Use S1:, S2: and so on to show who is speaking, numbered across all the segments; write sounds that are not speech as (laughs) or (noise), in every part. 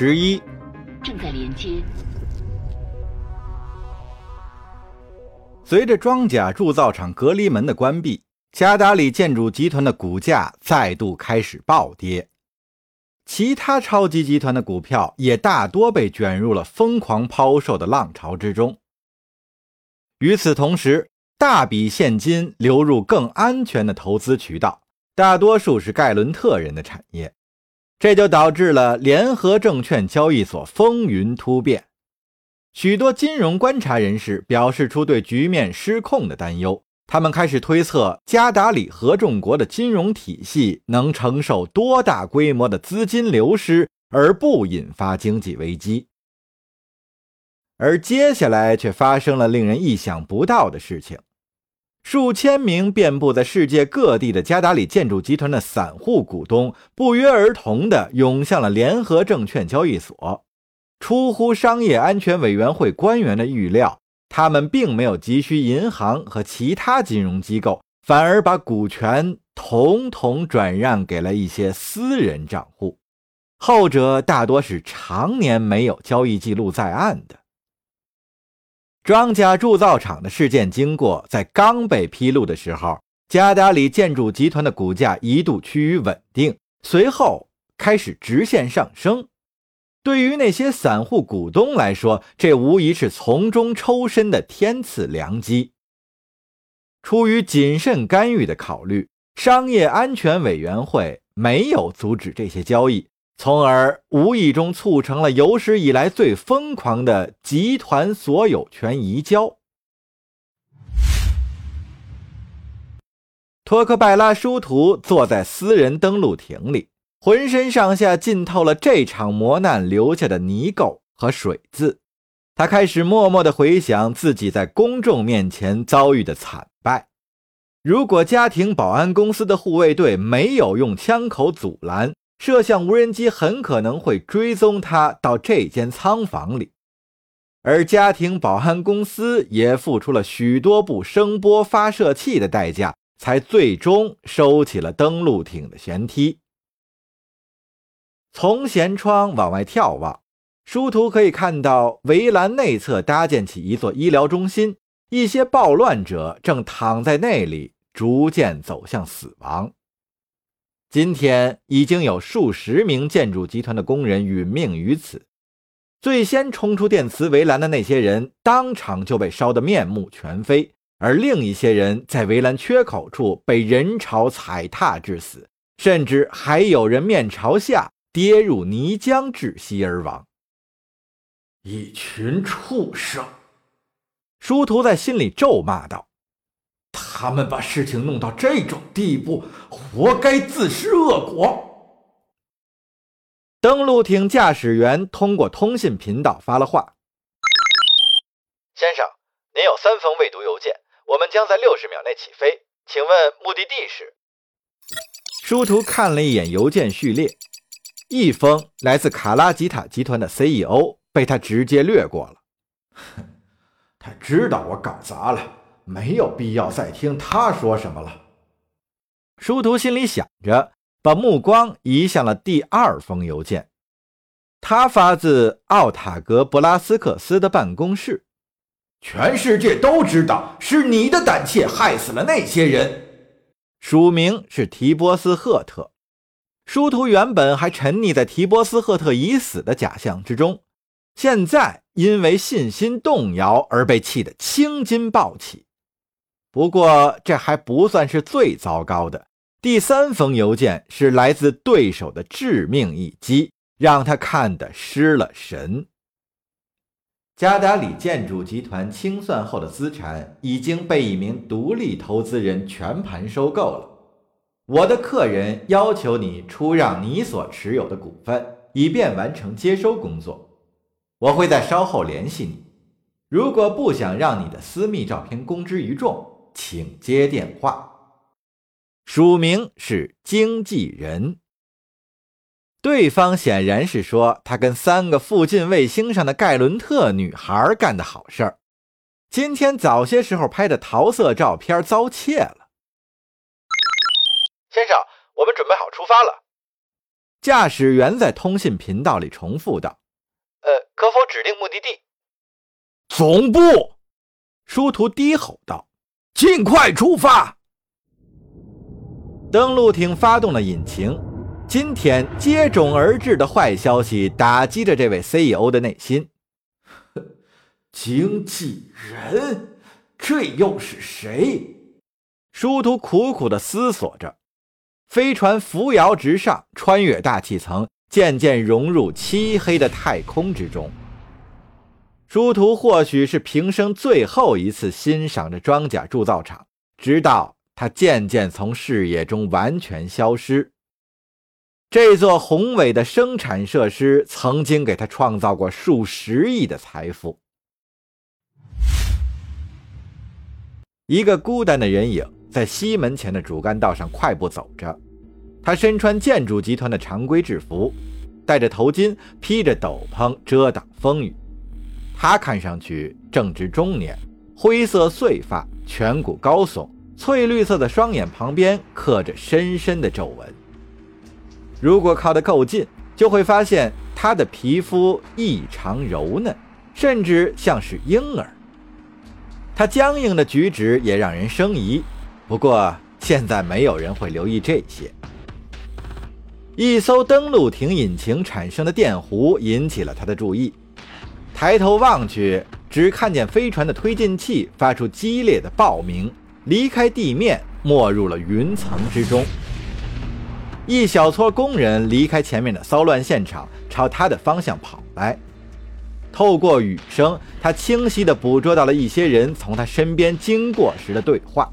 S1: 十一，
S2: 正在连接。
S1: 随着装甲铸造厂隔离门的关闭，加达里建筑集团的股价再度开始暴跌，其他超级集团的股票也大多被卷入了疯狂抛售的浪潮之中。与此同时，大笔现金流入更安全的投资渠道，大多数是盖伦特人的产业，这就导致了联合证券交易所风云突变。许多金融观察人士表示出对局面失控的担忧，他们开始推测加达里合众国的金融体系能承受多大规模的资金流失而不引发经济危机。而接下来却发生了令人意想不到的事情。数千名遍布在世界各地的加达里建筑集团的散户股东不约而同地涌向了联合证券交易所。出乎商业安全委员会官员的预料，他们并没有急需银行和其他金融机构，反而把股权统统转让给了一些私人账户，后者大多是常年没有交易记录在案的。装甲铸造厂的事件经过在刚被披露的时候，加达里建筑集团的股价一度趋于稳定，随后开始直线上升。对于那些散户股东来说，这无疑是从中抽身的天赐良机。出于谨慎干预的考虑，商业安全委员会没有阻止这些交易。从而无意中促成了有史以来最疯狂的集团所有权移交。托克拜拉殊途坐在私人登陆艇里，浑身上下浸透了这场磨难留下的泥垢和水渍。他开始默默地回想自己在公众面前遭遇的惨败。如果家庭保安公司的护卫队没有用枪口阻拦，摄像无人机很可能会追踪他到这间仓房里，而家庭保安公司也付出了许多部声波发射器的代价，才最终收起了登陆艇的舷梯。从舷窗往外眺望，殊途可以看到围栏内侧搭建起一座医疗中心，一些暴乱者正躺在那里，逐渐走向死亡。今天已经有数十名建筑集团的工人殒命于此。最先冲出电磁围栏的那些人，当场就被烧得面目全非；而另一些人在围栏缺口处被人潮踩踏致死，甚至还有人面朝下跌入泥浆窒息而亡。
S3: 一群畜生！
S1: 殊途在心里咒骂道。
S3: 他们把事情弄到这种地步，活该自食恶果。
S1: 登陆艇驾驶员通过通信频道发了话：“
S4: 先生，您有三封未读邮件，我们将在六十秒内起飞，请问目的地是？”
S1: 殊途看了一眼邮件序列，一封来自卡拉吉塔集团的 CEO 被他直接略过了。
S3: 哼，(laughs) 他知道我搞砸了。没有必要再听他说什么了。
S1: 殊途心里想着，把目光移向了第二封邮件。他发自奥塔格布拉斯克斯的办公室。
S3: 全世界都知道是你的胆怯害死了那些人。
S1: 署名是提波斯赫特。殊途原本还沉溺在提波斯赫特已死的假象之中，现在因为信心动摇而被气得青筋暴起。不过，这还不算是最糟糕的。第三封邮件是来自对手的致命一击，让他看得失了神。加达里建筑集团清算后的资产已经被一名独立投资人全盘收购了。我的客人要求你出让你所持有的股份，以便完成接收工作。我会在稍后联系你。如果不想让你的私密照片公之于众，请接电话，署名是经纪人。对方显然是说他跟三个附近卫星上的盖伦特女孩干的好事儿。今天早些时候拍的桃色照片遭窃了。
S4: 先生，我们准备好出发了。
S1: 驾驶员在通信频道里重复道：“
S4: 呃，可否指定目的地？”
S3: 总部。
S1: 殊途低吼道：“
S3: 尽快出发！”
S1: 登陆艇发动了引擎。今天接踵而至的坏消息打击着这位 CEO 的内心。(laughs)
S3: 经纪人，这又是谁？
S1: 殊途苦苦的思索着。飞船扶摇直上，穿越大气层，渐渐融入漆黑的太空之中。殊途或许是平生最后一次欣赏着装甲铸造厂，直到它渐渐从视野中完全消失。这座宏伟的生产设施曾经给他创造过数十亿的财富。一个孤单的人影在西门前的主干道上快步走着，他身穿建筑集团的常规制服，戴着头巾，披着斗篷遮挡风雨。他看上去正值中年，灰色碎发，颧骨高耸，翠绿色的双眼旁边刻着深深的皱纹。如果靠得够近，就会发现他的皮肤异常柔嫩，甚至像是婴儿。他僵硬的举止也让人生疑。不过现在没有人会留意这些。一艘登陆艇引擎产生的电弧引起了他的注意。抬头望去，只看见飞船的推进器发出激烈的爆鸣，离开地面，没入了云层之中。一小撮工人离开前面的骚乱现场，朝他的方向跑来。透过雨声，他清晰地捕捉到了一些人从他身边经过时的对话。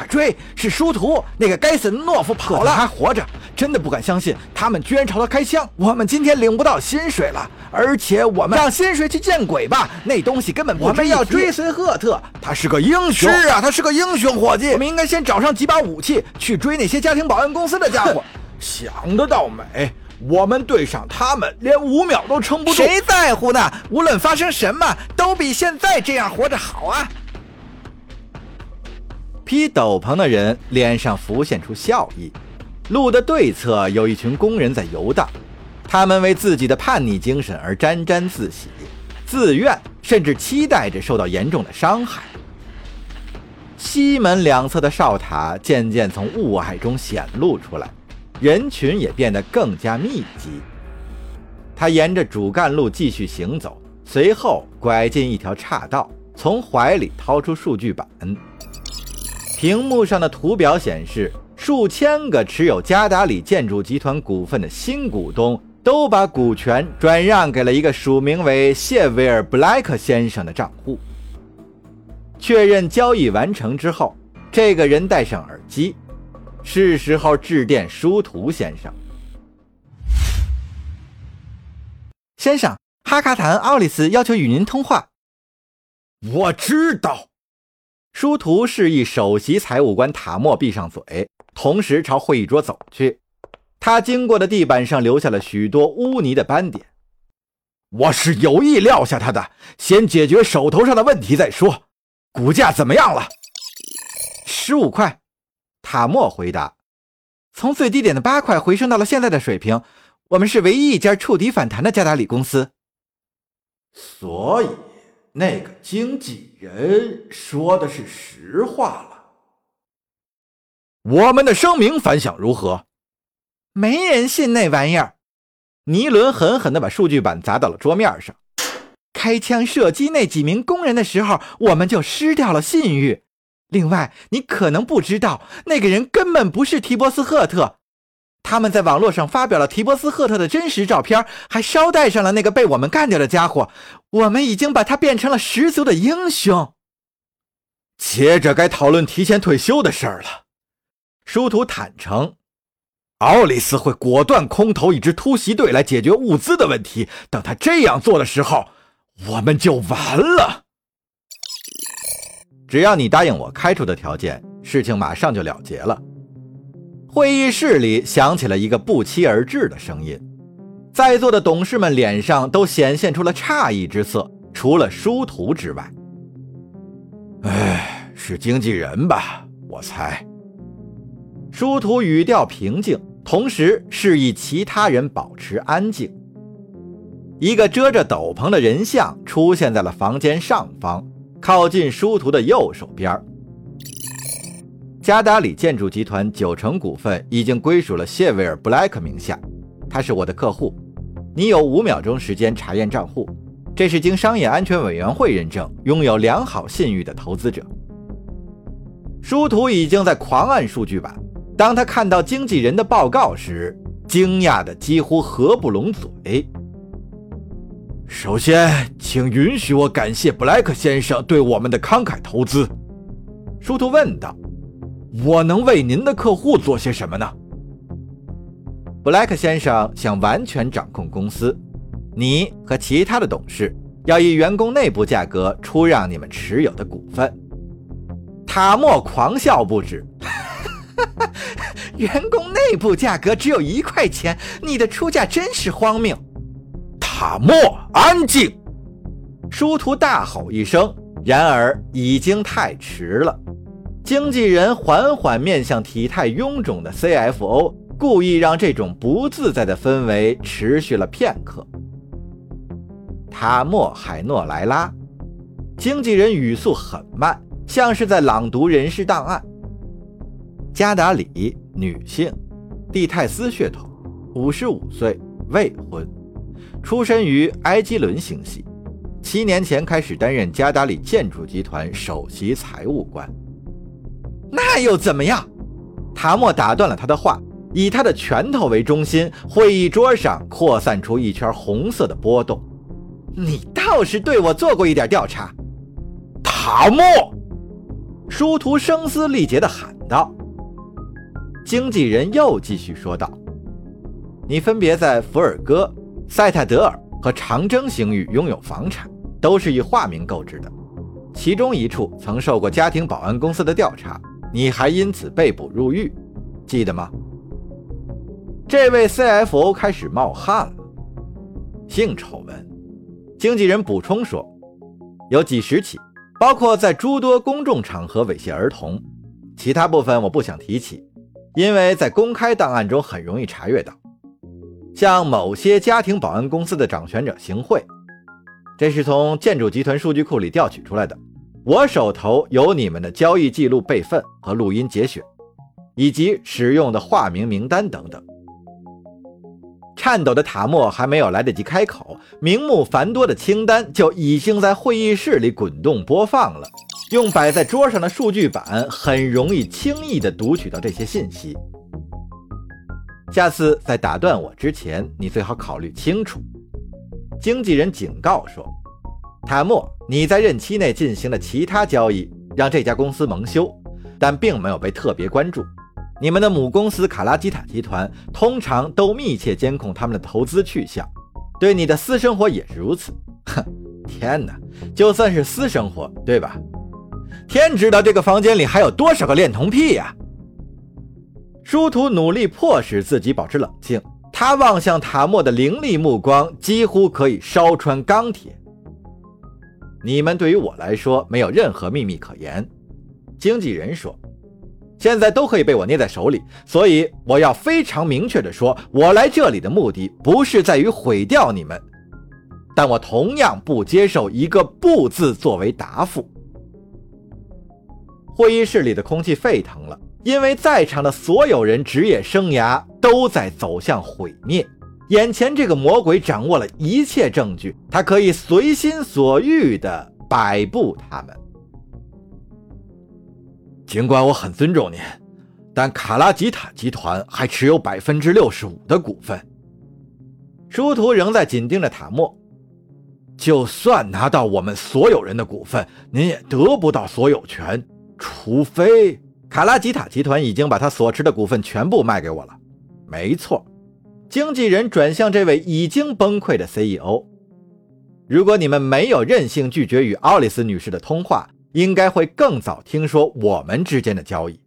S3: 快追！是殊途，那个该死的懦夫跑了，
S1: 还活着！真的不敢相信，他们居然朝他开枪！我们今天领不到薪水了，而且我们
S3: 让薪水去见鬼吧！那东西根本不
S1: 我们要追随赫特，
S3: 他是个英雄。
S1: 是啊，他是个英雄伙计。
S3: 我们应该先找上几把武器，去追那些家庭保安公司的家伙。
S1: 想得倒美！我们对上他们，连五秒都撑不住。
S3: 谁在乎呢？无论发生什么，都比现在这样活着好啊！
S1: 披斗篷的人脸上浮现出笑意。路的对侧有一群工人在游荡，他们为自己的叛逆精神而沾沾自喜，自愿甚至期待着受到严重的伤害。西门两侧的哨塔渐渐从雾霭中显露出来，人群也变得更加密集。他沿着主干路继续行走，随后拐进一条岔道，从怀里掏出数据板。屏幕上的图表显示，数千个持有加达里建筑集团股份的新股东都把股权转让给了一个署名为谢维尔·布莱克先生的账户。确认交易完成之后，这个人戴上耳机，是时候致电殊途先生。
S2: 先生，哈卡坦奥利斯要求与您通话。
S3: 我知道。
S1: 殊途示意首席财务官塔莫闭上嘴，同时朝会议桌走去。他经过的地板上留下了许多污泥的斑点。
S3: 我是有意撂下他的，先解决手头上的问题再说。股价怎么样了？
S2: 十五块。
S1: 塔莫回答：“
S2: 从最低点的八块回升到了现在的水平。我们是唯一一家触底反弹的加达里公司。”
S3: 所以。那个经纪人说的是实话了。
S1: 我们的声明反响如何？
S2: 没人信那玩意儿。
S1: 尼伦狠狠地把数据板砸到了桌面上。
S2: 开枪射击那几名工人的时候，我们就失掉了信誉。另外，你可能不知道，那个人根本不是提波斯·赫特。他们在网络上发表了提波斯·赫特的真实照片，还捎带上了那个被我们干掉的家伙。我们已经把他变成了十足的英雄。
S1: 接着该讨论提前退休的事儿了。殊途坦诚，奥利斯会果断空投一支突袭队来解决物资的问题。等他这样做的时候，我们就完了。只要你答应我开出的条件，事情马上就了结了。会议室里响起了一个不期而至的声音，在座的董事们脸上都显现出了诧异之色，除了殊途之外。
S3: 哎，是经纪人吧？我猜。
S1: 殊途语调平静，同时示意其他人保持安静。一个遮着斗篷的人像出现在了房间上方，靠近殊途的右手边。加达里建筑集团九成股份已经归属了谢维尔·布莱克名下，他是我的客户。你有五秒钟时间查验账户，这是经商业安全委员会认证、拥有良好信誉的投资者。殊途已经在狂按数据板，当他看到经纪人的报告时，惊讶的几乎合不拢嘴。
S3: 首先，请允许我感谢布莱克先生对我们的慷慨投资。
S1: 殊途问道：“
S3: 我能为您的客户做些什么呢？”
S1: 布莱克先生想完全掌控公司，你和其他的董事要以员工内部价格出让你们持有的股份。
S2: 塔莫狂笑不止：“ (laughs) 员工内部价格只有一块钱，你的出价真是荒谬。”
S3: 塔莫，安静！
S1: 殊途大吼一声，然而已经太迟了。经纪人缓缓面向体态臃肿的 CFO，故意让这种不自在的氛围持续了片刻。塔莫·海诺莱拉，经纪人语速很慢，像是在朗读人事档案。加达里，女性，蒂泰斯血统，五十五岁，未婚。出身于埃基伦星系，七年前开始担任加达里建筑集团首席财务官。
S2: 那又怎么样？
S1: 塔莫打断了他的话，以他的拳头为中心，会议桌上扩散出一圈红色的波动。
S2: 你倒是对我做过一点调查，
S3: 塔莫！
S1: 殊途声嘶力竭地喊道。经纪人又继续说道：“你分别在福尔戈。”塞泰德尔和长征星域拥有房产，都是以化名购置的。其中一处曾受过家庭保安公司的调查，你还因此被捕入狱，记得吗？这位 CFO 开始冒汗了。性丑闻，经纪人补充说，有几十起，包括在诸多公众场合猥亵儿童。其他部分我不想提起，因为在公开档案中很容易查阅到。向某些家庭保安公司的掌权者行贿，这是从建筑集团数据库里调取出来的。我手头有你们的交易记录备份和录音节选，以及使用的化名名单等等。颤抖的塔莫还没有来得及开口，名目繁多的清单就已经在会议室里滚动播放了。用摆在桌上的数据板，很容易轻易地读取到这些信息。下次在打断我之前，你最好考虑清楚。经纪人警告说：“塔莫，你在任期内进行的其他交易让这家公司蒙羞，但并没有被特别关注。你们的母公司卡拉基塔集团通常都密切监控他们的投资去向，对你的私生活也是如此。哼，天哪，就算是私生活，对吧？天知道这个房间里还有多少个恋童癖呀！”殊途努力迫使自己保持冷静，他望向塔莫的凌厉目光几乎可以烧穿钢铁。你们对于我来说没有任何秘密可言，经纪人说，现在都可以被我捏在手里，所以我要非常明确的说，我来这里的目的不是在于毁掉你们，但我同样不接受一个“不”字作为答复。会议室里的空气沸腾了。因为在场的所有人职业生涯都在走向毁灭，眼前这个魔鬼掌握了一切证据，他可以随心所欲地摆布他们。
S3: 尽管我很尊重您，但卡拉吉塔集团还持有百分之六十五的股份。
S1: 殊途仍在紧盯着塔莫，
S3: 就算拿到我们所有人的股份，您也得不到所有权，除非。
S1: 卡拉吉塔集团已经把他所持的股份全部卖给我了。没错，经纪人转向这位已经崩溃的 CEO。如果你们没有任性拒绝与奥利斯女士的通话，应该会更早听说我们之间的交易。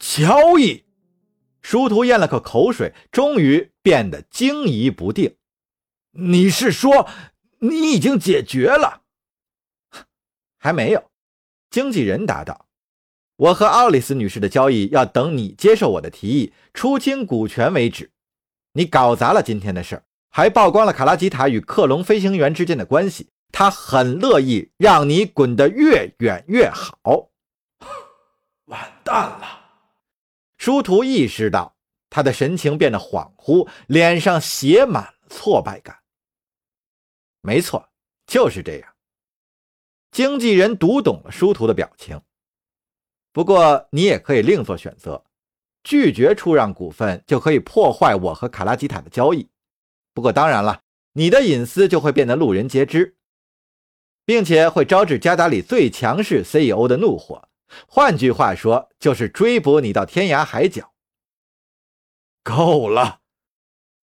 S3: 交易？
S1: 殊途咽了口口水，终于变得惊疑不定。
S3: 你是说你已经解决了？
S1: 还没有，经纪人答道。我和奥里斯女士的交易要等你接受我的提议，出清股权为止。你搞砸了今天的事儿，还曝光了卡拉吉塔与克隆飞行员之间的关系。他很乐意让你滚得越远越好。
S3: 完蛋了！
S1: 殊途意识到，他的神情变得恍惚，脸上写满了挫败感。没错，就是这样。经纪人读懂了殊途的表情。不过，你也可以另做选择，拒绝出让股份，就可以破坏我和卡拉吉塔的交易。不过，当然了，你的隐私就会变得路人皆知。并且会招致加达里最强势 CEO 的怒火，换句话说，就是追捕你到天涯海角。
S3: 够了，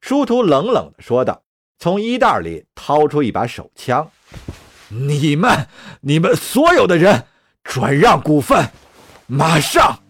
S1: 殊途冷冷地说道，从衣袋里掏出一把手枪。
S3: 你们，你们所有的人，转让股份，马上！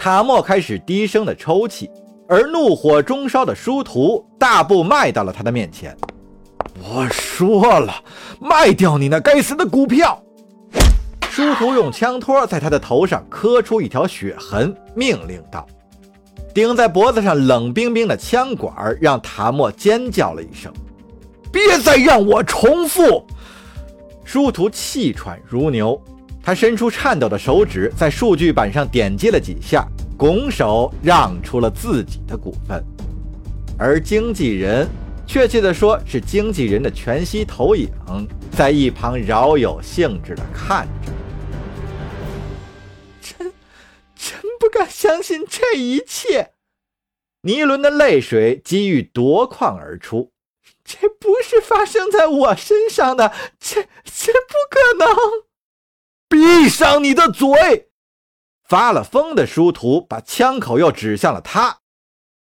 S1: 塔莫开始低声的抽泣，而怒火中烧的殊途大步迈到了他的面前。
S3: 我说了，卖掉你那该死的股票！
S1: 殊途用枪托在他的头上磕出一条血痕，命令道：“顶在脖子上冷冰冰的枪管让塔莫尖叫了一声。
S3: 别再让我重复！”
S1: 殊途气喘如牛，他伸出颤抖的手指在数据板上点击了几下，拱手让出了自己的股份，而经纪人。确切的说，是经纪人的全息投影在一旁饶有兴致地看着。
S2: 真真不敢相信这一切！
S1: 尼伦的泪水几欲夺眶而出。
S2: 这不是发生在我身上的，这这不可能！
S3: 闭上你的嘴！
S1: 发了疯的殊途把枪口又指向了他。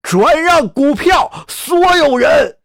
S3: 转让股票，所有人！